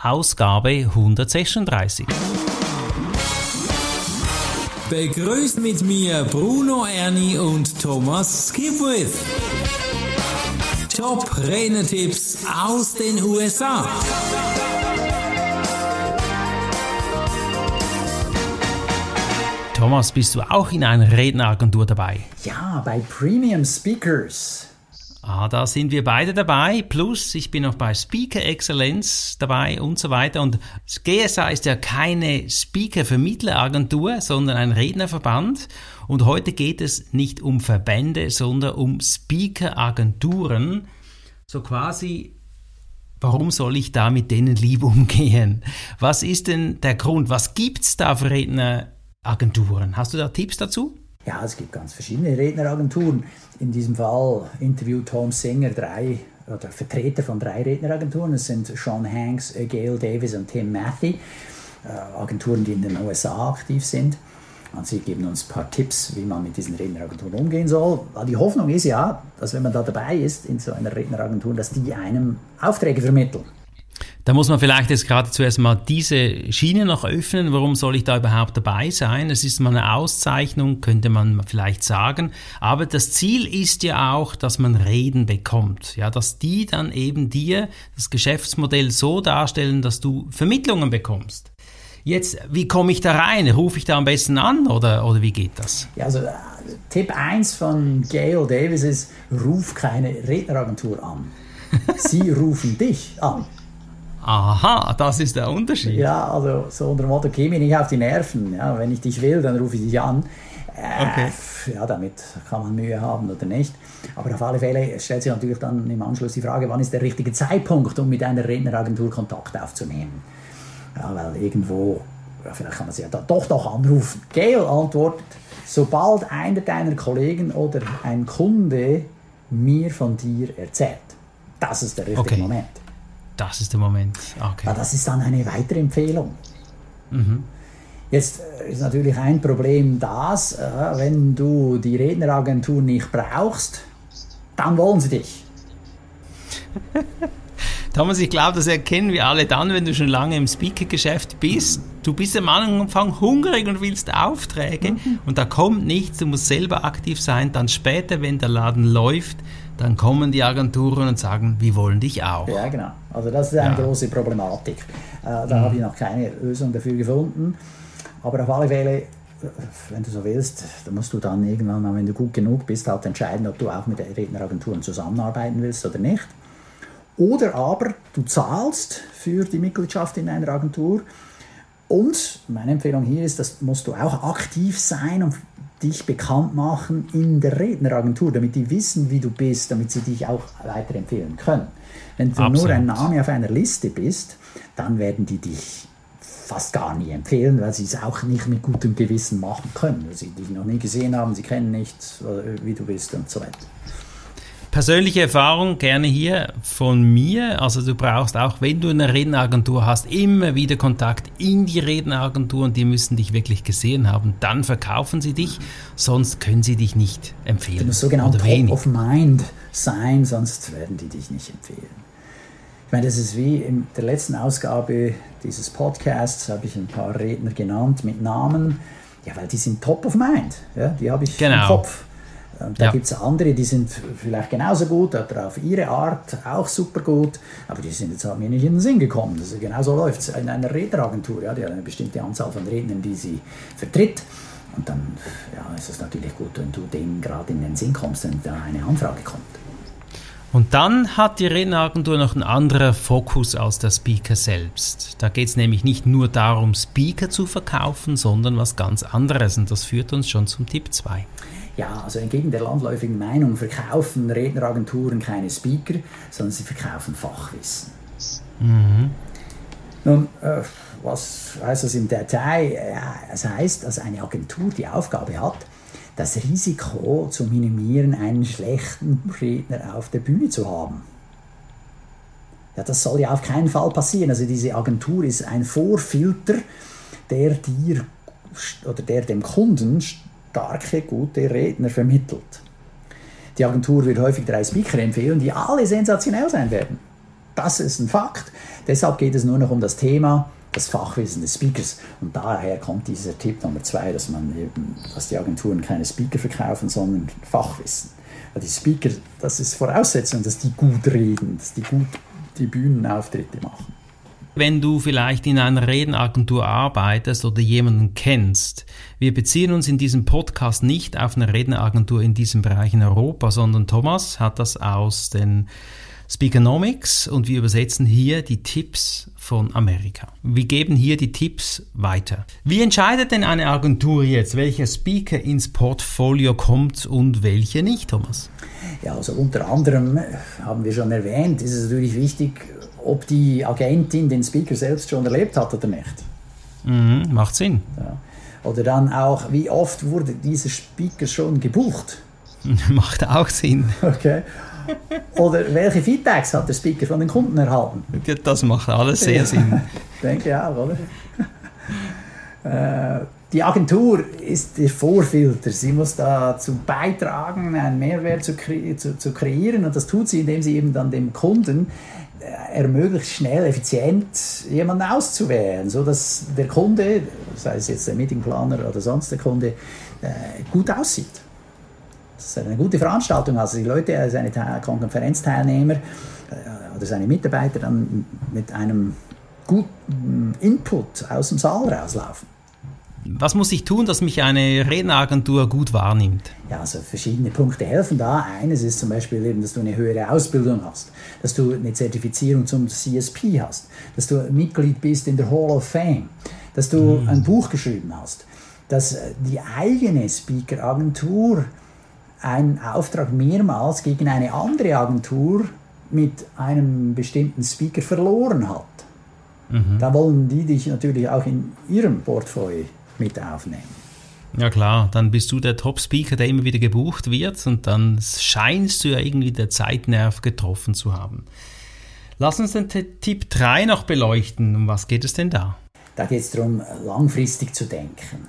Ausgabe 136. Begrüßt mit mir Bruno Ernie und Thomas Skipwith. Top Renetipps aus den USA. Thomas, bist du auch in einer Redneragentur dabei? Ja, bei Premium Speakers. Ah, da sind wir beide dabei. Plus, ich bin auch bei Speaker Excellence dabei und so weiter. Und GSA ist ja keine Speaker-Vermittleragentur, sondern ein Rednerverband. Und heute geht es nicht um Verbände, sondern um Speaker-Agenturen. So quasi, warum soll ich da mit denen lieb umgehen? Was ist denn der Grund? Was gibt's da für Redneragenturen? Hast du da Tipps dazu? Ja, es gibt ganz verschiedene Redneragenturen. In diesem Fall interviewt Tom Singer drei oder Vertreter von drei Redneragenturen. Es sind Sean Hanks, Gail Davis und Tim Matthew. Äh, Agenturen, die in den USA aktiv sind. Und sie geben uns ein paar Tipps, wie man mit diesen Redneragenturen umgehen soll. Die Hoffnung ist ja, dass wenn man da dabei ist in so einer Redneragentur, dass die einem Aufträge vermitteln. Da muss man vielleicht jetzt gerade zuerst mal diese Schiene noch öffnen. Warum soll ich da überhaupt dabei sein? Es ist mal eine Auszeichnung, könnte man vielleicht sagen. Aber das Ziel ist ja auch, dass man Reden bekommt. Ja, dass die dann eben dir das Geschäftsmodell so darstellen, dass du Vermittlungen bekommst. Jetzt, wie komme ich da rein? Rufe ich da am besten an oder, oder wie geht das? Ja, also Tipp 1 von Gail Davis ist, ruf keine Redneragentur an. Sie rufen dich an. Aha, das ist der Unterschied. Ja, also so unter dem Motto, geh mir nicht auf die Nerven. Ja, wenn ich dich will, dann rufe ich dich an. Äh, okay. Ja, damit kann man Mühe haben oder nicht. Aber auf alle Fälle stellt sich natürlich dann im Anschluss die Frage, wann ist der richtige Zeitpunkt, um mit einer Redneragentur Kontakt aufzunehmen. Ja, weil irgendwo, ja, vielleicht kann man sie ja da doch noch anrufen. Gail antwortet, sobald einer deiner Kollegen oder ein Kunde mir von dir erzählt. Das ist der richtige okay. Moment. Das ist der Moment. Okay. Ja, das ist dann eine weitere Empfehlung. Mhm. Jetzt äh, ist natürlich ein Problem das, äh, wenn du die Redneragentur nicht brauchst, dann wollen sie dich. Thomas, ich glaube, das erkennen wir alle dann, wenn du schon lange im Speaker-Geschäft bist. Du bist am Anfang hungrig und willst Aufträge mhm. und da kommt nichts, du musst selber aktiv sein. Dann später, wenn der Laden läuft, dann kommen die Agenturen und sagen, wir wollen dich auch. Ja, genau. Also das ist eine ja. große Problematik. Äh, da mhm. habe ich noch keine Lösung dafür gefunden. Aber auf alle Fälle, wenn du so willst, dann musst du dann irgendwann mal, wenn du gut genug bist, halt entscheiden, ob du auch mit Redneragenturen zusammenarbeiten willst oder nicht. Oder aber du zahlst für die Mitgliedschaft in einer Agentur. Und meine Empfehlung hier ist, das musst du auch aktiv sein und dich bekannt machen in der Redneragentur, damit die wissen, wie du bist, damit sie dich auch weiterempfehlen können. Wenn du Absolut. nur ein Name auf einer Liste bist, dann werden die dich fast gar nie empfehlen, weil sie es auch nicht mit gutem Gewissen machen können, weil sie dich noch nie gesehen haben, sie kennen nicht, wie du bist und so weiter. Persönliche Erfahrung gerne hier von mir. Also du brauchst auch, wenn du eine Redneragentur hast, immer wieder Kontakt in die Redneragentur und die müssen dich wirklich gesehen haben. Dann verkaufen sie dich, sonst können sie dich nicht empfehlen. Du musst sogenannt top of mind sein, sonst werden die dich nicht empfehlen. Ich meine, das ist wie in der letzten Ausgabe dieses Podcasts, habe ich ein paar Redner genannt mit Namen. Ja, weil die sind top of mind. Ja, die habe ich genau. im Kopf. Da ja. gibt es andere, die sind vielleicht genauso gut oder auf ihre Art auch super gut, aber die sind jetzt halt mir nicht in den Sinn gekommen. Also genauso läuft es in einer Redneragentur. Ja, die hat eine bestimmte Anzahl von Rednern, die sie vertritt. Und dann ja, ist es natürlich gut, wenn du denen gerade in den Sinn kommst, wenn da eine Anfrage kommt. Und dann hat die Redneragentur noch einen anderen Fokus als der Speaker selbst. Da geht es nämlich nicht nur darum, Speaker zu verkaufen, sondern was ganz anderes. Und das führt uns schon zum Tipp 2. Ja, also entgegen der landläufigen Meinung verkaufen Redneragenturen keine Speaker, sondern sie verkaufen Fachwissen. Mhm. Nun, äh, was heißt das im Detail? Ja, es heißt, dass eine Agentur die Aufgabe hat, das Risiko zu minimieren, einen schlechten Redner auf der Bühne zu haben. Ja, das soll ja auf keinen Fall passieren. Also diese Agentur ist ein Vorfilter, der dir oder der dem Kunden starke, gute Redner vermittelt. Die Agentur wird häufig drei Speaker empfehlen, die alle sensationell sein werden. Das ist ein Fakt. Deshalb geht es nur noch um das Thema, das Fachwissen des Speakers. Und daher kommt dieser Tipp Nummer zwei, dass man eben, dass die Agenturen keine Speaker verkaufen, sondern Fachwissen. Weil die Speaker, das ist Voraussetzung, dass die gut reden, dass die gut die Bühnenauftritte machen. Wenn du vielleicht in einer Redenagentur arbeitest oder jemanden kennst, wir beziehen uns in diesem Podcast nicht auf eine Redenagentur in diesem Bereich in Europa, sondern Thomas hat das aus den Speakernomics und wir übersetzen hier die Tipps von Amerika. Wir geben hier die Tipps weiter. Wie entscheidet denn eine Agentur jetzt, welcher Speaker ins Portfolio kommt und welche nicht, Thomas? Ja, also unter anderem haben wir schon erwähnt, ist es natürlich wichtig, ob die Agentin den Speaker selbst schon erlebt hat oder nicht. Mhm, macht Sinn. Ja. Oder dann auch, wie oft wurde dieser Speaker schon gebucht? Macht auch Sinn. Okay. Oder welche Feedbacks hat der Speaker von den Kunden erhalten? Das macht alles sehr Sinn. Denke ich auch, oder? Äh, die Agentur ist der Vorfilter. Sie muss dazu beitragen, einen Mehrwert zu, kre zu, zu, kreieren. Und das tut sie, indem sie eben dann dem Kunden äh, ermöglicht, schnell, effizient jemanden auszuwählen, sodass der Kunde, sei es jetzt der Meetingplaner oder sonst der Kunde, äh, gut aussieht dass er eine gute Veranstaltung also die Leute, äh, seine Konferenzteilnehmer oder seine Mitarbeiter dann mit einem guten Input aus dem Saal rauslaufen. Was muss ich tun, dass mich eine Redneragentur gut wahrnimmt? Ja, also verschiedene Punkte helfen da. Eines ist zum Beispiel eben, dass du eine höhere Ausbildung hast, dass du eine Zertifizierung zum CSP hast, dass du Mitglied bist in der Hall of Fame, dass du mhm. ein Buch geschrieben hast, dass die eigene Speakeragentur einen Auftrag mehrmals gegen eine andere Agentur mit einem bestimmten Speaker verloren hat. Mhm. Da wollen die dich natürlich auch in ihrem Portfolio mit aufnehmen. Ja klar, dann bist du der Top-Speaker, der immer wieder gebucht wird und dann scheinst du ja irgendwie der Zeitnerv getroffen zu haben. Lass uns den Tipp 3 noch beleuchten. Um was geht es denn da? Da geht es darum, langfristig zu denken.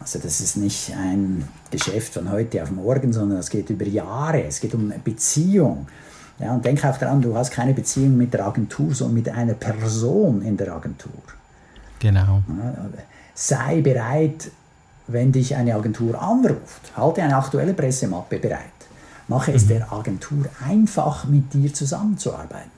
Also das ist nicht ein Geschäft von heute auf morgen, sondern es geht über Jahre, es geht um eine Beziehung. Ja, und denk auch daran, du hast keine Beziehung mit der Agentur, sondern mit einer Person in der Agentur. Genau. Ja, sei bereit, wenn dich eine Agentur anruft, halte eine aktuelle Pressemappe bereit. Mache es mhm. der Agentur einfach, mit dir zusammenzuarbeiten.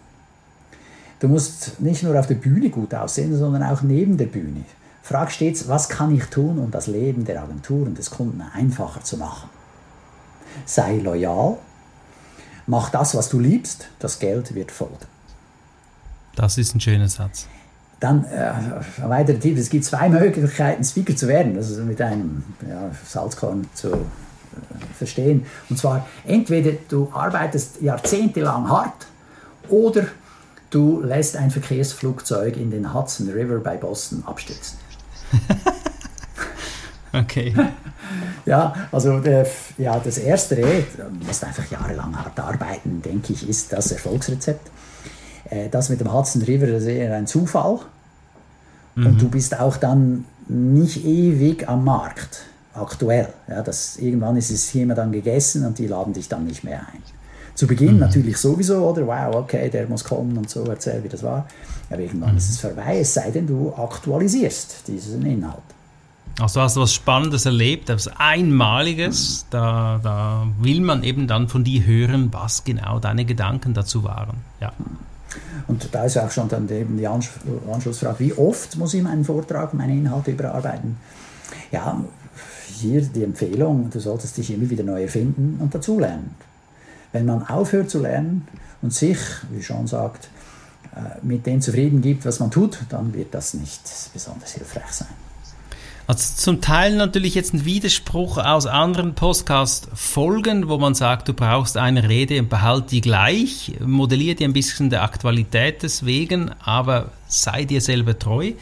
Du musst nicht nur auf der Bühne gut aussehen, sondern auch neben der Bühne. Frag stets, was kann ich tun, um das Leben der Agentur und des Kunden einfacher zu machen? Sei loyal, mach das, was du liebst, das Geld wird folgen. Das ist ein schöner Satz. Dann äh, ein weiterer Tipp, es gibt zwei Möglichkeiten, Speaker zu werden, das ist mit einem ja, Salzkorn zu äh, verstehen. Und zwar, entweder du arbeitest jahrzehntelang hart oder du lässt ein Verkehrsflugzeug in den Hudson River bei Boston abstürzen. okay. Ja, also der, ja, das Erste, du musst einfach jahrelang hart arbeiten, denke ich, ist das Erfolgsrezept. Äh, das mit dem Hudson River ist eher ein Zufall. Mhm. Und du bist auch dann nicht ewig am Markt, aktuell. Ja, das, irgendwann ist das Thema dann gegessen und die laden dich dann nicht mehr ein. Zu Beginn mhm. natürlich sowieso, oder? Wow, okay, der muss kommen und so, erzähl, wie das war. Aber irgendwann mhm. ist es vorbei, es sei denn, du aktualisierst diesen Inhalt. Also hast du was Spannendes erlebt, etwas Einmaliges, mhm. da, da will man eben dann von dir hören, was genau deine Gedanken dazu waren. Ja. Und da ist auch schon dann eben die Anschlussfrage, wie oft muss ich meinen Vortrag, meine Inhalte überarbeiten? Ja, hier die Empfehlung, du solltest dich immer wieder neu erfinden und dazulernen. Wenn man aufhört zu lernen und sich, wie schon sagt, äh, mit dem zufrieden gibt, was man tut, dann wird das nicht besonders hilfreich sein. Also zum Teil natürlich jetzt ein Widerspruch aus anderen Podcast-Folgen, wo man sagt, du brauchst eine Rede und behalte die gleich, modelliert die ein bisschen der Aktualität deswegen, aber sei dir selber treu.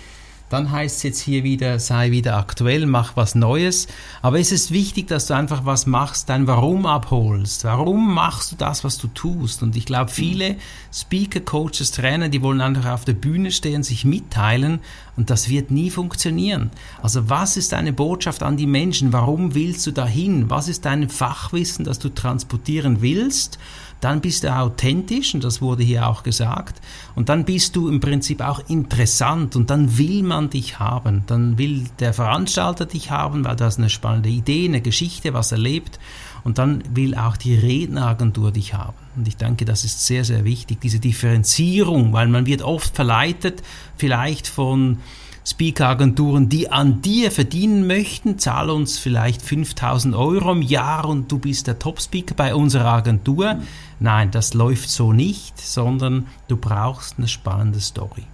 Dann heißt es jetzt hier wieder, sei wieder aktuell, mach was Neues. Aber es ist wichtig, dass du einfach was machst, dein Warum abholst. Warum machst du das, was du tust? Und ich glaube, viele Speaker, Coaches, Trainer, die wollen einfach auf der Bühne stehen, sich mitteilen und das wird nie funktionieren. Also was ist deine Botschaft an die Menschen? Warum willst du dahin? Was ist dein Fachwissen, das du transportieren willst? Dann bist du authentisch und das wurde hier auch gesagt. Und dann bist du im Prinzip auch interessant und dann will man dich haben, dann will der Veranstalter dich haben, weil du hast eine spannende Idee, eine Geschichte, was erlebt und dann will auch die Redneragentur dich haben. Und ich denke, das ist sehr, sehr wichtig, diese Differenzierung, weil man wird oft verleitet, vielleicht von Speaker-Agenturen, die an dir verdienen möchten, zahl uns vielleicht 5000 Euro im Jahr und du bist der Top-Speaker bei unserer Agentur. Nein, das läuft so nicht, sondern du brauchst eine spannende Story.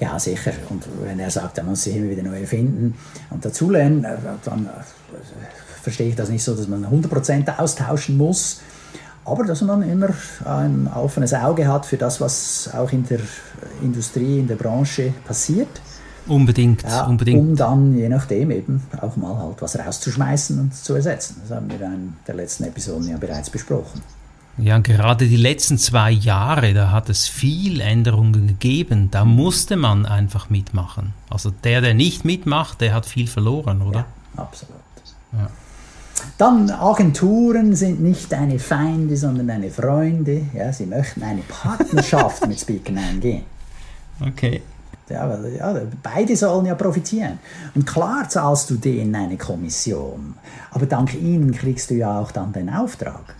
Ja, sicher. Und wenn er sagt, er muss sich immer wieder neu erfinden und dazulernen, äh, dann äh, verstehe ich das nicht so, dass man 100% austauschen muss. Aber dass man immer ein offenes Auge hat für das, was auch in der Industrie, in der Branche passiert. Unbedingt, ja, unbedingt. Um dann je nachdem eben auch mal halt was rauszuschmeißen und zu ersetzen. Das haben wir in der letzten Episode ja bereits besprochen. Ja, gerade die letzten zwei Jahre, da hat es viel Änderungen gegeben. Da musste man einfach mitmachen. Also der, der nicht mitmacht, der hat viel verloren, oder? Ja, absolut. Ja. Dann Agenturen sind nicht deine Feinde, sondern deine Freunde. Ja, sie möchten eine Partnerschaft mit Speakern eingehen. Okay. Ja, weil, ja, beide sollen ja profitieren. Und klar zahlst du denen eine Kommission, aber dank ihnen kriegst du ja auch dann den Auftrag.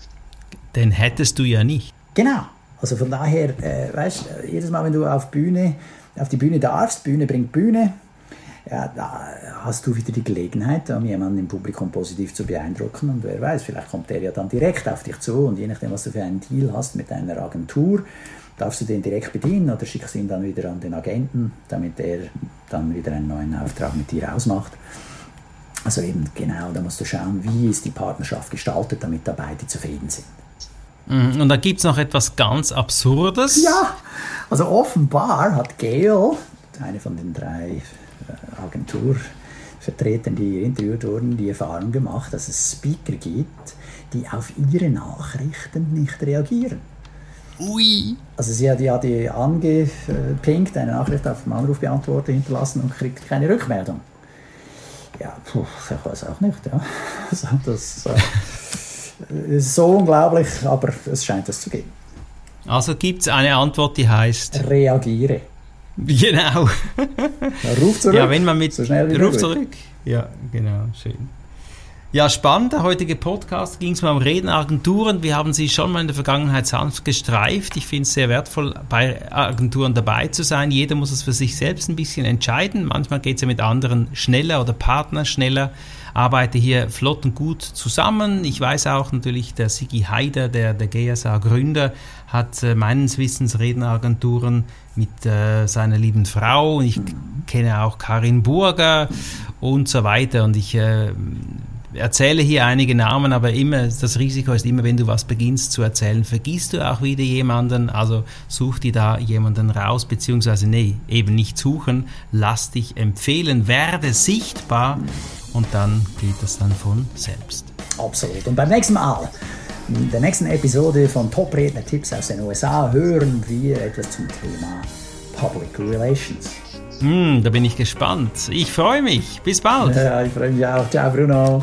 Den hättest du ja nicht. Genau. Also von daher, äh, weißt, jedes Mal, wenn du auf Bühne, auf die Bühne darfst, Bühne bringt Bühne, ja, da hast du wieder die Gelegenheit, um jemanden im Publikum positiv zu beeindrucken. Und wer weiß, vielleicht kommt der ja dann direkt auf dich zu und je nachdem, was du für einen Deal hast mit deiner Agentur, darfst du den direkt bedienen oder schickst ihn dann wieder an den Agenten, damit er dann wieder einen neuen Auftrag mit dir ausmacht. Also eben genau, da musst du schauen, wie ist die Partnerschaft gestaltet, damit da beide zufrieden sind. Mhm, und da gibt es noch etwas ganz Absurdes. Ja, also offenbar hat Gail, eine von den drei äh, Agenturvertretern, die hier interviewt wurden, die Erfahrung gemacht, dass es Speaker gibt, die auf ihre Nachrichten nicht reagieren. Ui. Also sie hat ja die angepinkt, eine Nachricht auf dem Anrufbeantworter hinterlassen und kriegt keine Rückmeldung. Ja, puh, ich weiß auch nicht. Ja. Also das äh, ist so unglaublich, aber es scheint es zu geben. Also gibt es eine Antwort, die heißt... Reagiere. Genau. ruf zurück. Ja, wenn man mit... So schnell wie ruf zurück. Ja, genau, schön. Ja, spannend. Der heutige Podcast ging es mal um Redenagenturen. Wir haben sie schon mal in der Vergangenheit sanft gestreift. Ich finde es sehr wertvoll, bei Agenturen dabei zu sein. Jeder muss es für sich selbst ein bisschen entscheiden. Manchmal geht es ja mit anderen schneller oder Partner schneller. Arbeite hier flott und gut zusammen. Ich weiß auch natürlich, der Sigi Haider, der, der GSA-Gründer, hat äh, meines Wissens Redneragenturen mit äh, seiner lieben Frau. Ich kenne auch Karin Burger und so weiter. Und ich äh, erzähle hier einige Namen, aber immer das Risiko ist immer, wenn du was beginnst zu erzählen, vergisst du auch wieder jemanden. Also such dir da jemanden raus, beziehungsweise nee, eben nicht suchen, lass dich empfehlen, werde sichtbar und dann geht das dann von selbst. Absolut. Und beim nächsten Mal, in der nächsten Episode von Top-Redner-Tipps aus den USA, hören wir etwas zum Thema Public Relations. Hm, da bin ich gespannt. Ich freue mich. Bis bald. Ja, ich freue mich auch. Ciao, Bruno.